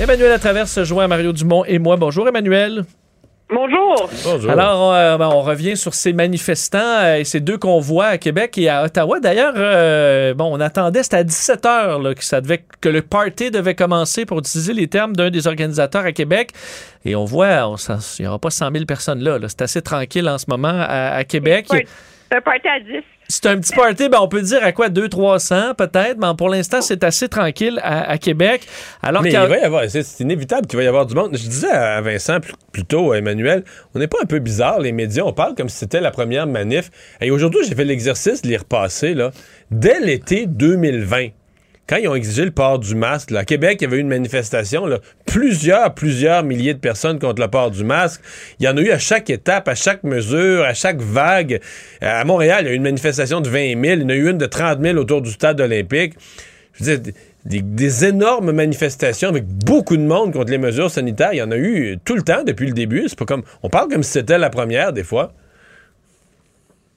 Emmanuel Latraverse se joint à Mario Dumont et moi. Bonjour, Emmanuel. Bonjour. Bonjour. Alors, euh, ben, on revient sur ces manifestants euh, et ces deux convois à Québec et à Ottawa. D'ailleurs, euh, bon, on attendait, c'était à 17 h là, que, ça devait, que le party devait commencer pour utiliser les termes d'un des organisateurs à Québec. Et on voit, on, il n'y aura pas 100 000 personnes là. C'est assez tranquille en ce moment à, à Québec. C'est un party à 10. C'est un petit party, ben on peut dire à quoi 200-300 peut-être, mais pour l'instant c'est assez tranquille à, Québec. Alors mais il va y avoir, c'est inévitable qu'il va y avoir du monde. Je disais à Vincent plus, tôt, à Emmanuel, on n'est pas un peu bizarre les médias, on parle comme si c'était la première manif. Et aujourd'hui j'ai fait l'exercice de les repasser là. Dès l'été 2020, quand ils ont exigé le port du masque, à Québec, il y avait eu une manifestation, plusieurs, plusieurs milliers de personnes contre le port du masque. Il y en a eu à chaque étape, à chaque mesure, à chaque vague. À Montréal, il y a eu une manifestation de 20 000, il y en a eu une de 30 000 autour du stade olympique. Je veux dire, des, énormes manifestations avec beaucoup de monde contre les mesures sanitaires. Il y en a eu tout le temps depuis le début. C'est pas comme. On parle comme si c'était la première, des fois.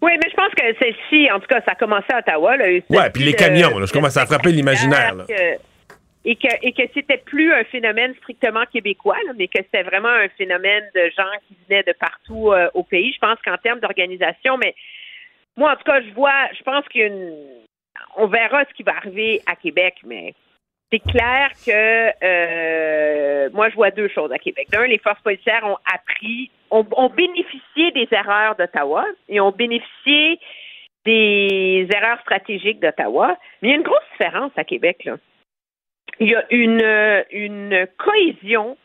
Oui, mais je pense que celle-ci, en tout cas, ça a commencé à Ottawa. Là, ouais, puis les camions, là, je commence à frapper l'imaginaire. Et que, et que c'était plus un phénomène strictement québécois, mais que c'était vraiment un phénomène de gens qui venaient de partout euh, au pays. Je pense qu'en termes d'organisation, mais moi, en tout cas, je vois, je pense qu'une. On verra ce qui va arriver à Québec, mais c'est clair que euh, moi, je vois deux choses à Québec. D'un, les forces policières ont appris, ont, bénéficié des erreurs d'Ottawa et ont bénéficié des erreurs stratégiques d'Ottawa. Mais il y a une grosse différence à Québec. Là. Il y a une, une cohésion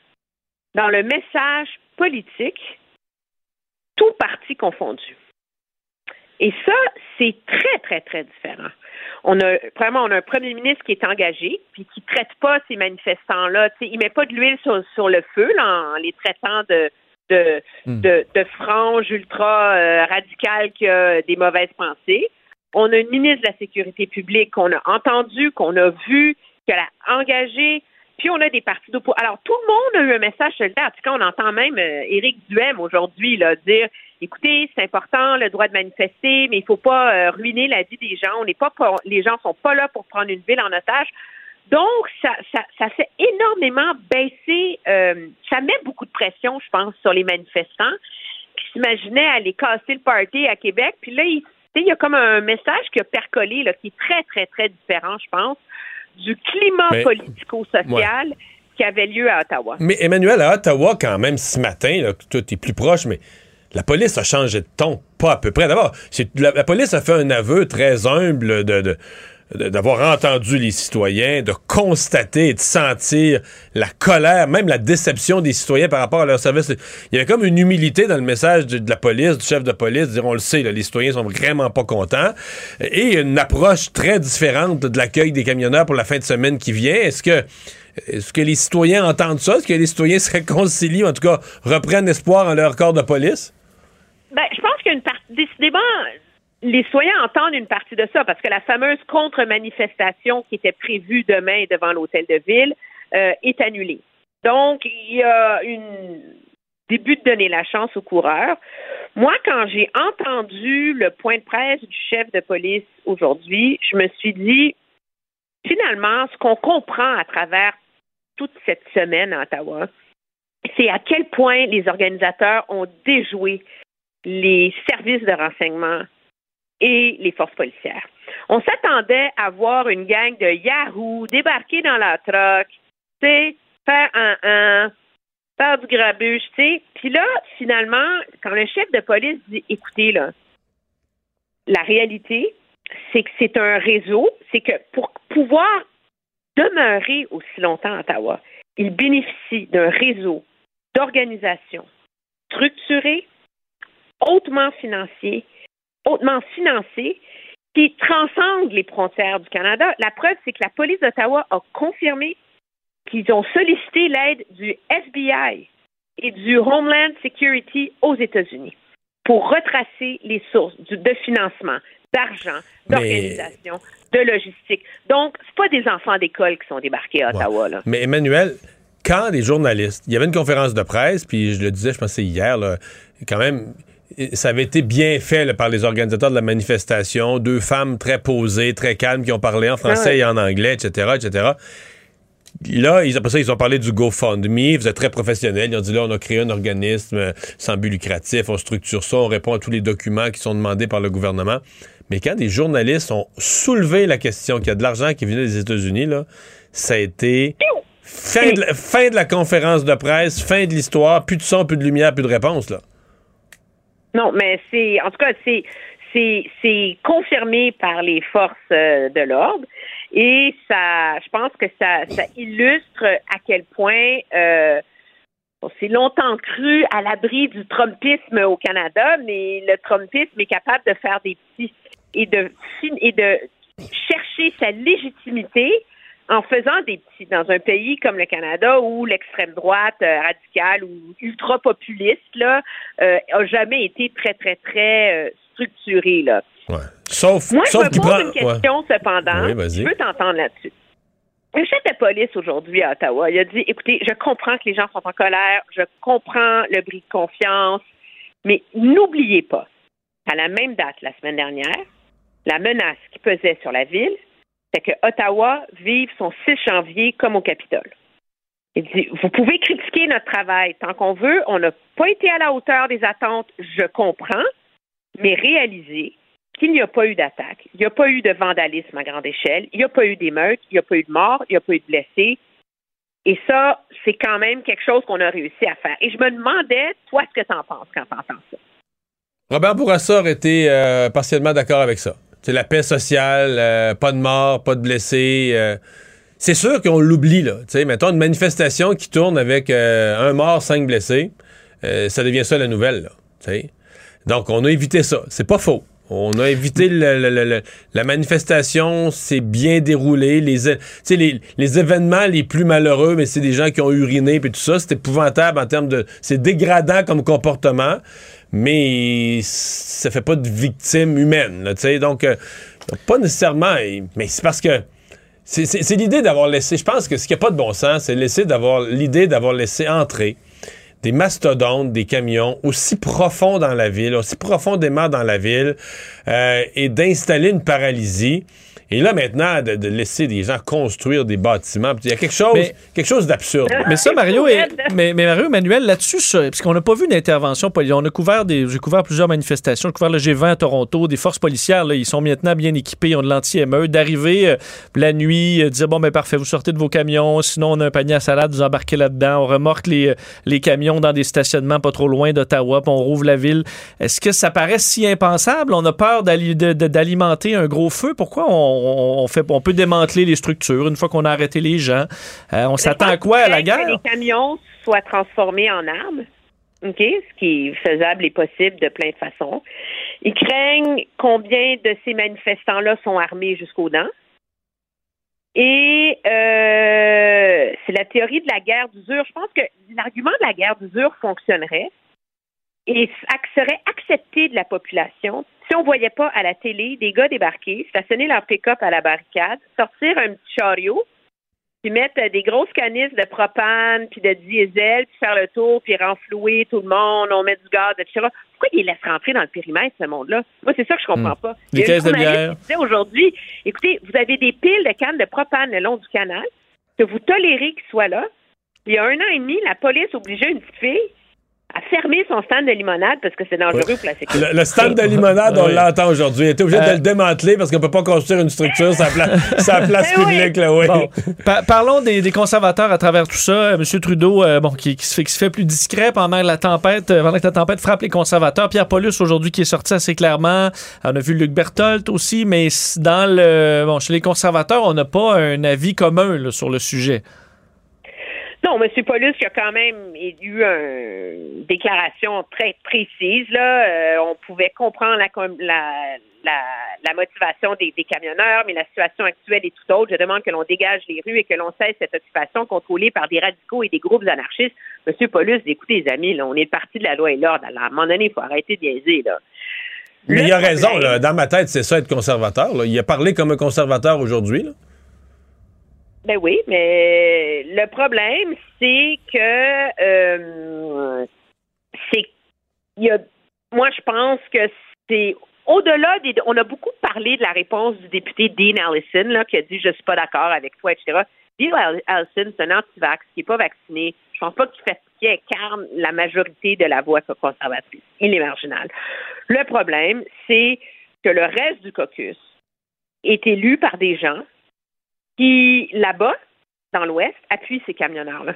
dans le message politique, tout parti confondu. Et ça, c'est très, très, très différent on a vraiment on a un premier ministre qui est engagé puis qui traite pas ces manifestants là tu sais il met pas de l'huile sur, le feu en les traitant de de, hmm. de, franges ultra euh, radicales qui a des mauvaises pensées. On a une ministre de la Sécurité publique qu'on a entendu, qu'on a vu, qu'elle a engagé, puis on a des partis d'opposition. Alors, tout le monde a eu un message solidaire. En tout cas, on entend même euh, Éric Duhem aujourd'hui dire écoutez, c'est important le droit de manifester, mais il ne faut pas euh, ruiner la vie des gens. On n'est pas les gens sont pas là pour prendre une ville en otage. Donc, ça, ça, ça fait énormément baisser, euh, ça met beaucoup de pression, je pense, sur les manifestants qui s'imaginaient aller casser le party à Québec. Puis là, il, il y a comme un message qui a percolé, là, qui est très, très, très différent, je pense, du climat politico-social qui avait lieu à Ottawa. Mais Emmanuel, à Ottawa, quand même, ce matin, là, toi, tu es plus proche, mais la police a changé de ton, pas à peu près. D'abord, la, police a fait un aveu très humble de, d'avoir entendu les citoyens, de constater et de sentir la colère, même la déception des citoyens par rapport à leur service. Il y avait comme une humilité dans le message de, la police, du chef de police, dire on le sait, les citoyens sont vraiment pas contents, et une approche très différente de l'accueil des camionneurs pour la fin de semaine qui vient. Est-ce que est-ce que les citoyens entendent ça? Est-ce que les citoyens se réconcilient, en tout cas reprennent espoir en leur corps de police? Ben, je pense qu'une partie, décidément, les citoyens entendent une partie de ça parce que la fameuse contre-manifestation qui était prévue demain devant l'hôtel de ville euh, est annulée. Donc, il y a une début de donner la chance aux coureurs. Moi, quand j'ai entendu le point de presse du chef de police aujourd'hui, je me suis dit, finalement, ce qu'on comprend à travers toute cette semaine à Ottawa, c'est à quel point les organisateurs ont déjoué les services de renseignement et les forces policières. On s'attendait à voir une gang de Yahoo débarquer dans la troc, faire un, un faire du grabuge, tu. Puis là, finalement, quand le chef de police dit, écoutez, la réalité, c'est que c'est un réseau, c'est que pour pouvoir demeurer aussi longtemps à Ottawa, il bénéficie d'un réseau d'organisations structurées, hautement financier, hautement financé, qui transcende les frontières du Canada. La preuve, c'est que la police d'Ottawa a confirmé qu'ils ont sollicité l'aide du FBI et du Homeland Security aux États-Unis pour retracer les sources de financement, d'argent, Mais- d'organisation, de logistique. Donc, c'est pas des enfants d'école qui sont débarqués à Ottawa. Là. Mais Emmanuel, quand des journalistes, il y avait une conférence de presse, puis je le disais, je pensais hier, là, quand même, ça avait été bien fait là, par les organisateurs de la manifestation, deux femmes très posées, très calmes, qui ont parlé en français Ah ouais. et en anglais, etc., etc. Là, ils, après ça, ils ont parlé du GoFundMe. Vous êtes très professionnels. Ils ont dit là, on a créé un organisme euh, sans but lucratif. On structure ça. On répond à tous les documents qui sont demandés par le gouvernement. Mais quand des journalistes ont soulevé la question qu'il y a de l'argent qui venait des États-Unis, là, ça a été fin de, la, fin de la conférence de presse, fin de l'histoire, plus de son, plus de lumière, plus de réponse. Là. Non, mais c'est, en tout cas, c'est, c'est, c'est confirmé par les forces euh, de l'ordre. Et ça, je pense que ça, ça illustre à quel point euh, on s'est longtemps cru à l'abri du Trumpisme au Canada, mais le Trumpisme est capable de faire des petits et de et de chercher sa légitimité en faisant des petits dans un pays comme le Canada où l'extrême droite euh, radicale ou ultra populiste là euh, a jamais été très très très euh, structurée là. Ouais. Sauf, Moi, je me pose prend. une question cependant. Oui, vas-y. je veux t'entendre là-dessus. Le chef de police aujourd'hui à Ottawa, il a dit écoutez, je comprends que les gens sont en colère, je comprends le bris de confiance, mais n'oubliez pas, à la même date la semaine dernière, la menace qui pesait sur la ville, c'est que Ottawa vive son 6 janvier comme au Capitole. Il dit Vous pouvez critiquer notre travail tant qu'on veut, on n'a pas été à la hauteur des attentes, je comprends, mais réalisez qu'il n'y a pas eu d'attaque, il n'y a pas eu de vandalisme à grande échelle, il n'y a pas eu d'émeute, il n'y a pas eu de mort, il n'y a pas eu de blessés. Et ça, c'est quand même quelque chose qu'on a réussi à faire. Et je me demandais, toi, ce que tu en penses quand tu entends ça. Robert Bourassa aurait été euh, partiellement d'accord avec ça. C'est la paix sociale, euh, pas de mort, pas de blessés. euh, c'est sûr qu'on l'oublie, là. Sais, mettons une manifestation qui tourne avec euh, un mort, cinq blessés, ça devient ça la nouvelle, là. Donc, on a évité ça. C'est pas faux. On a évité la manifestation, c'est bien déroulé. Les, les événements les plus malheureux, mais c'est des gens qui ont uriné puis tout ça. C'est épouvantable en termes de. C'est dégradant comme comportement, mais ça fait pas de victimes humaines. là. Donc, euh, pas nécessairement. Mais c'est parce que. C'est l'idée d'avoir laissé. Je pense que ce qui n'a pas de bon sens, c'est l'idée d'avoir laissé entrer des mastodontes, des camions aussi profonds dans la ville, aussi profondément dans la ville, euh, et d'installer une paralysie. Et là, maintenant, de, de laisser des gens construire des bâtiments. Il y a quelque chose, Mais- quelque chose d'absurde. Mais ça, Mario, raide. mais, mais Mario Emmanuel, là-dessus, ça, parce qu'on n'a pas vu d'intervention politique. On a couvert des, j'ai couvert plusieurs manifestations. J'ai couvert le G20 à Toronto. Des forces policières, là, ils sont maintenant bien équipés. Ils ont de l'anti-émeute. D'arriver euh, la nuit, euh, dire bon, ben parfait, vous sortez de vos camions. Sinon, on a un panier à salade, vous embarquez là-dedans. On remorque les, euh, les camions dans des stationnements pas trop loin d'Ottawa, puis on rouvre la ville. Est-ce que ça paraît si impensable? On a peur d'ali- de- de- d'alimenter un gros feu? Pourquoi on, on- on fait, on peut démanteler les structures une fois qu'on a arrêté les gens? Euh, on s'attend à quoi à la Ils craignent guerre? Que les camions soient transformés en armes, OK, ce qui est faisable et possible de plein de façons. Ils craignent combien de ces manifestants-là sont armés jusqu'aux dents. Et euh, c'est la théorie de la guerre d'usure. Je pense que l'argument de la guerre d'usure fonctionnerait et serait accepté de la population si on voyait pas à la télé des gars débarquer, stationner leur pick-up à la barricade, sortir un petit chariot, puis mettre euh, des grosses canisses de propane, puis de diesel, puis faire le tour, puis renflouer tout le monde, on met du gaz, etc. Pourquoi ils laissent rentrer dans le périmètre, ce monde-là? Moi, c'est ça que je comprends pas. Y a une caisses de bière. disait aujourd'hui, écoutez, vous avez des piles de cannes de propane le long du canal, que vous tolérez qu'ils soient là. Il y a un an et demi, la police obligeait une petite fille à fermer son stand de limonade parce que c'est dangereux pour la sécurité. Le, le stand de limonade, on Oui. l'entend aujourd'hui. Il était obligé de Euh, le démanteler parce qu'on peut pas construire une structure sur la, pla- sur la place oui. publique. Là, oui. Bon, pa- parlons des, des conservateurs à travers tout ça. Euh, M. Trudeau, euh, bon, qui, qui se fait, qui se fait plus discret pendant la tempête, euh, pendant que la tempête frappe les conservateurs. Pierre Paulus, aujourd'hui, qui est sorti assez clairement. On a vu Luc Berthold aussi, mais dans le, bon, chez les conservateurs, on n'a pas un avis commun là, sur le sujet. Non, M. Paulus qui a quand même eu une déclaration très précise. Là, Euh, on pouvait comprendre la, com- la, la, la motivation des, des camionneurs, mais la situation actuelle est tout autre. Je demande que l'on dégage les rues et que l'on cesse cette occupation contrôlée par des radicaux et des groupes anarchistes. M. Paulus, écoutez, les amis, là, on est le parti de la loi et l'ordre. À un moment donné, il faut arrêter de niaiser. Là. Mais il a raison. Là. Dans ma tête, c'est ça être conservateur. là. Il a parlé comme un conservateur aujourd'hui. là. Ben oui, mais le problème, c'est que euh, c'est y a moi je pense que c'est au-delà des on a beaucoup parlé de la réponse du député Dean Allison là, qui a dit je suis pas d'accord avec toi, etc. Dean Allison, c'est un anti-vax qui n'est pas vacciné. Je pense pas qu'il fait qu'il incarne la majorité de la voix conservatrice. Il est marginal. Le problème, c'est que le reste du caucus est élu par des gens qui, là-bas, dans l'Ouest, appuient ces camionneurs-là.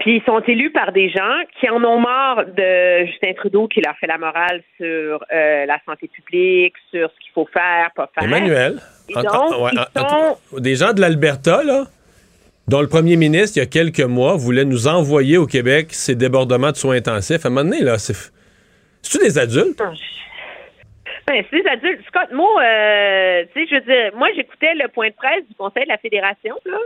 Puis ils sont élus par des gens qui en ont marre de Justin Trudeau qui leur fait la morale sur euh, la santé publique, sur ce qu'il faut faire, pas faire. Emmanuel. Et donc, en- ouais, ils en- en- sont- des gens de l'Alberta, là, dont le premier ministre, il y a quelques mois, voulait nous envoyer au Québec ces débordements de soins intensifs. À un moment donné, là, c'est. C'est-tu des adultes? Ben, c'est des adultes. Scott, moi, euh, tu sais, je veux dire, moi, j'écoutais le point de presse du Conseil de la Fédération, là.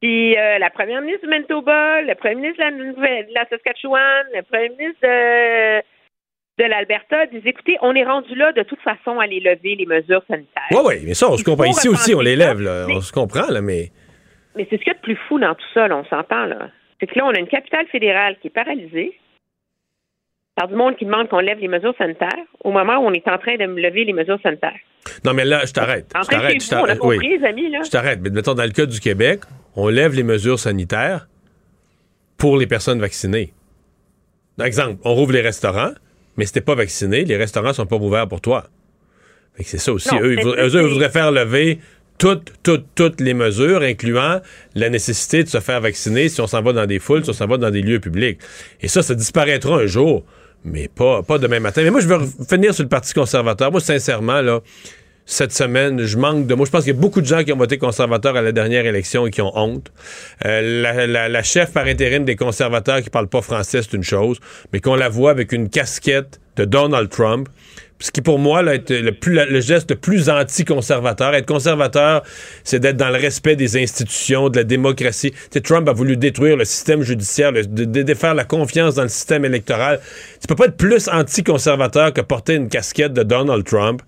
Puis euh, la première ministre du Manitoba, le premier ministre de la, de la Saskatchewan, le premier ministre de, de l'Alberta disent écoutez, on est rendu là de toute façon à les lever, les mesures sanitaires. Oui, oui, mais ça, on se comprend. Ici aussi, on les lève, là. On se comprend, là, mais. Mais c'est ce qu'il y a de plus fou dans tout ça, là, on s'entend, là. C'est que là, on a une capitale fédérale qui est paralysée par du monde qui demande qu'on lève les mesures sanitaires au moment où on est en train de lever les mesures sanitaires. Non, mais là, je t'arrête. En Je t'arrête. on a t'arrête. compris, Oui. les amis, là. Je t'arrête. Mais mettons, dans le cas du Québec, on lève les mesures sanitaires pour les personnes vaccinées. Par exemple, on rouvre les restaurants, mais si t'es pas vacciné, les restaurants sont pas ouverts pour toi. C'est ça aussi. Non, eux, ils voudraient, eux, ils voudraient faire lever toutes, toutes, toutes les mesures, incluant la nécessité de se faire vacciner si on s'en va dans des foules, si on s'en va dans des lieux publics. Et ça, ça disparaîtra un jour, mais pas, demain matin. Mais moi, je veux finir sur le Parti conservateur. Moi, sincèrement, cette semaine, je manque de mots. Je pense qu'il y a beaucoup de gens qui ont voté conservateur à la dernière élection et qui ont honte. Euh, la, chef par intérim des conservateurs qui parle pas français, c'est une chose, mais qu'on la voit avec une casquette de Donald Trump, ce qui pour moi là, est le, plus, le geste le plus anti-conservateur. Être conservateur, c'est d'être dans le respect des institutions, de la démocratie. Trump a voulu détruire le système judiciaire, de, de défaire la confiance dans le système électoral. Tu peux pas être plus anti-conservateur que porter une casquette de Donald Trump.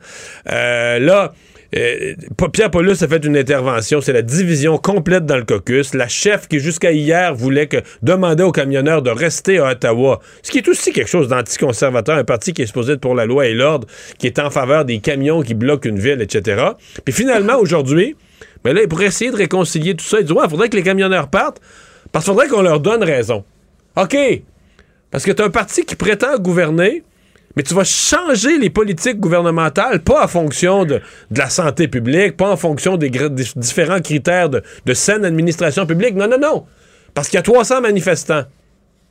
Euh, là, euh, Pierre Paulus a fait une intervention, c'est la division complète dans le caucus. La chef qui jusqu'à hier voulait que demander aux camionneurs de rester à Ottawa, ce qui est aussi quelque chose d'anticonservateur, un parti qui est supposé être pour la loi et l'ordre, qui est en faveur des camions qui bloquent une ville, etc. Puis finalement aujourd'hui, mais là, pour essayer de réconcilier tout ça, il dit ouais, il faudrait que les camionneurs partent parce qu'il faudrait qu'on leur donne raison. OK, parce que tu as un parti qui prétend gouverner, mais tu vas changer les politiques gouvernementales, pas en fonction de, de la santé publique, pas en fonction des, différents critères de, de saine administration publique. Non, non, non. Parce qu'il y a 300 manifestants.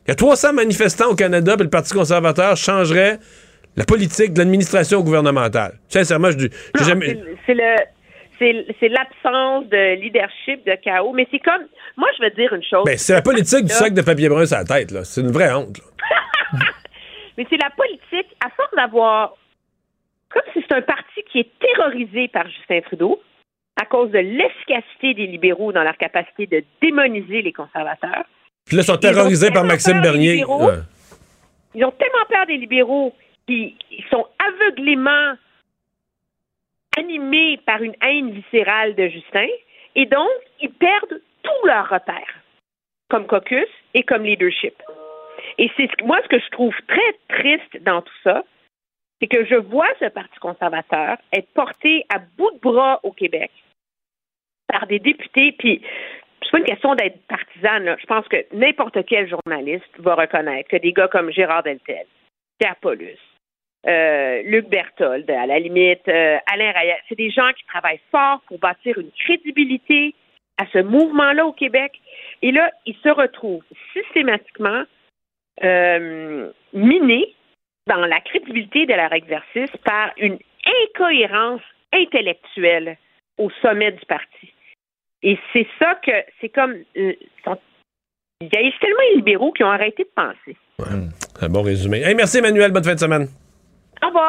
Il y a 300 manifestants au Canada, puis le Parti conservateur changerait la politique de l'administration gouvernementale. Sincèrement, je dis. jamais- c'est- le l'absence de leadership, de chaos. Mais c'est comme moi, je veux dire une chose. Ben, c'est la politique du sac de papier brun sur la tête, là. C'est une vraie honte. Mais c'est la politique, à force d'avoir. Comme si c'est un parti qui est terrorisé par Justin Trudeau à cause de l'efficacité des libéraux dans leur capacité de démoniser les conservateurs. Puis là, ils sont Ils terrorisés par Maxime Bernier. libéraux. Ouais. Ils ont tellement peur des libéraux qu'ils ils sont aveuglément animés par une haine viscérale de Justin et donc ils perdent tous leurs repères comme caucus et comme leadership. Et c'est moi ce que je trouve très triste dans tout ça, c'est que je vois ce Parti conservateur être porté à bout de bras au Québec par des députés, puis c'est pas une question d'être partisan partisane, là, je pense que n'importe quel journaliste va reconnaître que des gars comme Gérard Deltel, Pierre Paulus, euh, Luc Berthold, à la limite, euh, Alain Rayet, c'est des gens qui travaillent fort pour bâtir une crédibilité à ce mouvement-là au Québec. Et là, ils se retrouvent systématiquement euh, minés dans la crédibilité de leur exercice par une incohérence intellectuelle au sommet du parti. Et c'est ça que c'est comme euh, sont- il y a tellement les libéraux qui ont arrêté de penser. Un bon résumé. Hey, merci Emmanuel, bonne fin de semaine. Au revoir.